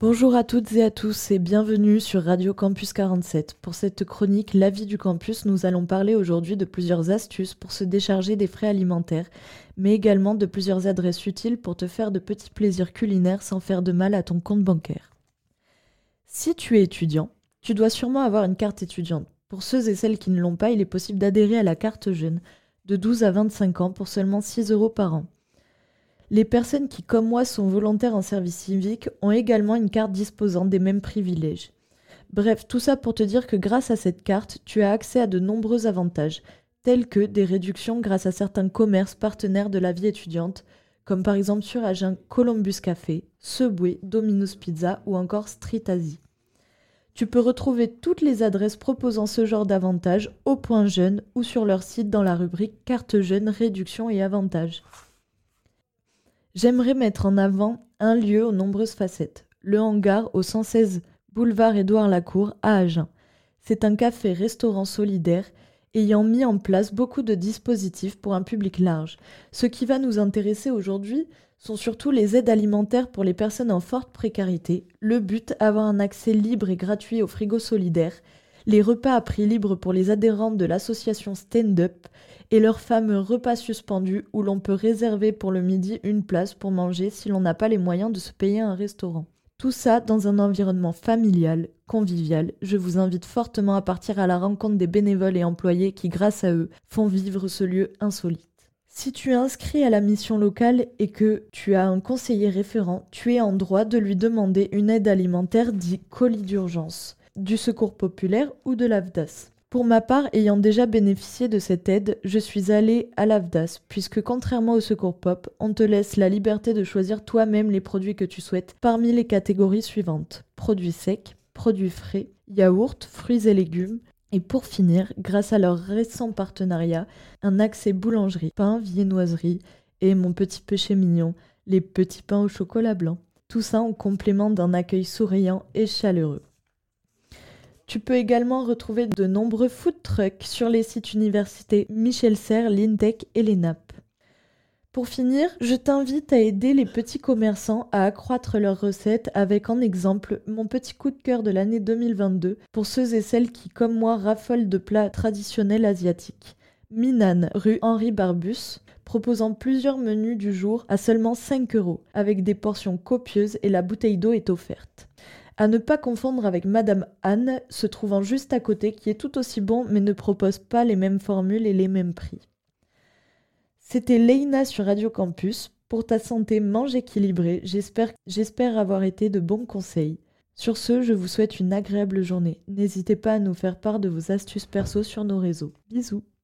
Bonjour à toutes et à tous et bienvenue sur Radio Campus 47. Pour cette chronique La vie du campus, nous allons parler aujourd'hui de plusieurs astuces pour se décharger des frais alimentaires, mais également de plusieurs adresses utiles pour te faire de petits plaisirs culinaires sans faire de mal à ton compte bancaire. Si tu es étudiant, tu dois sûrement avoir une carte étudiante. Pour ceux et celles qui ne l'ont pas, il est possible d'adhérer à la carte jeune de 12 à 25 ans pour seulement 6 euros par an. Les personnes qui, comme moi, sont volontaires en service civique ont également une carte disposant des mêmes privilèges. Bref, tout ça pour te dire que grâce à cette carte, tu as accès à de nombreux avantages, tels que des réductions grâce à certains commerces partenaires de la vie étudiante, comme par exemple sur Agen Columbus Café, Subway, Domino's Pizza ou encore Street Asie. Tu peux retrouver toutes les adresses proposant ce genre d'avantages au point jeune ou sur leur site dans la rubrique Carte jeune, réduction et avantages. J'aimerais mettre en avant un lieu aux nombreuses facettes, le hangar au 116 boulevard Édouard Lacour à Agen. C'est un café-restaurant solidaire ayant mis en place beaucoup de dispositifs pour un public large. Ce qui va nous intéresser aujourd'hui sont surtout les aides alimentaires pour les personnes en forte précarité, le but avoir un accès libre et gratuit au frigo solidaire, les repas à prix libre pour les adhérentes de l'association Stand Up et leur fameux repas suspendu où l'on peut réserver pour le midi une place pour manger si l'on n'a pas les moyens de se payer un restaurant. Tout ça dans un environnement familial, convivial. Je vous invite fortement à partir à la rencontre des bénévoles et employés qui, grâce à eux, font vivre ce lieu insolite. Si tu es inscrit à la mission locale et que tu as un conseiller référent, tu es en droit de lui demander une aide alimentaire dit colis d'urgence, du secours populaire ou de l'AFDAS. Pour ma part, ayant déjà bénéficié de cette aide, je suis allée à l'AFDAS, puisque contrairement au Secours Pop, on te laisse la liberté de choisir toi-même les produits que tu souhaites parmi les catégories suivantes produits secs, produits frais, yaourts, fruits et légumes, et pour finir, grâce à leur récent partenariat, un accès boulangerie, pain, viennoiserie et mon petit péché mignon, les petits pains au chocolat blanc. Tout ça en complément d'un accueil souriant et chaleureux. Tu peux également retrouver de nombreux food trucks sur les sites universités Michel Serres, l'Intech et l'ENAP. Pour finir, je t'invite à aider les petits commerçants à accroître leurs recettes avec en exemple mon petit coup de cœur de l'année 2022 pour ceux et celles qui, comme moi, raffolent de plats traditionnels asiatiques. Minan, rue Henri Barbus, proposant plusieurs menus du jour à seulement 5 euros, avec des portions copieuses et la bouteille d'eau est offerte. À ne pas confondre avec Madame Anne, se trouvant juste à côté, qui est tout aussi bon mais ne propose pas les mêmes formules et les mêmes prix. C'était Leïna sur Radio Campus. Pour ta santé, mange équilibré. J'espère, j'espère avoir été de bons conseils. Sur ce, je vous souhaite une agréable journée. N'hésitez pas à nous faire part de vos astuces perso sur nos réseaux. Bisous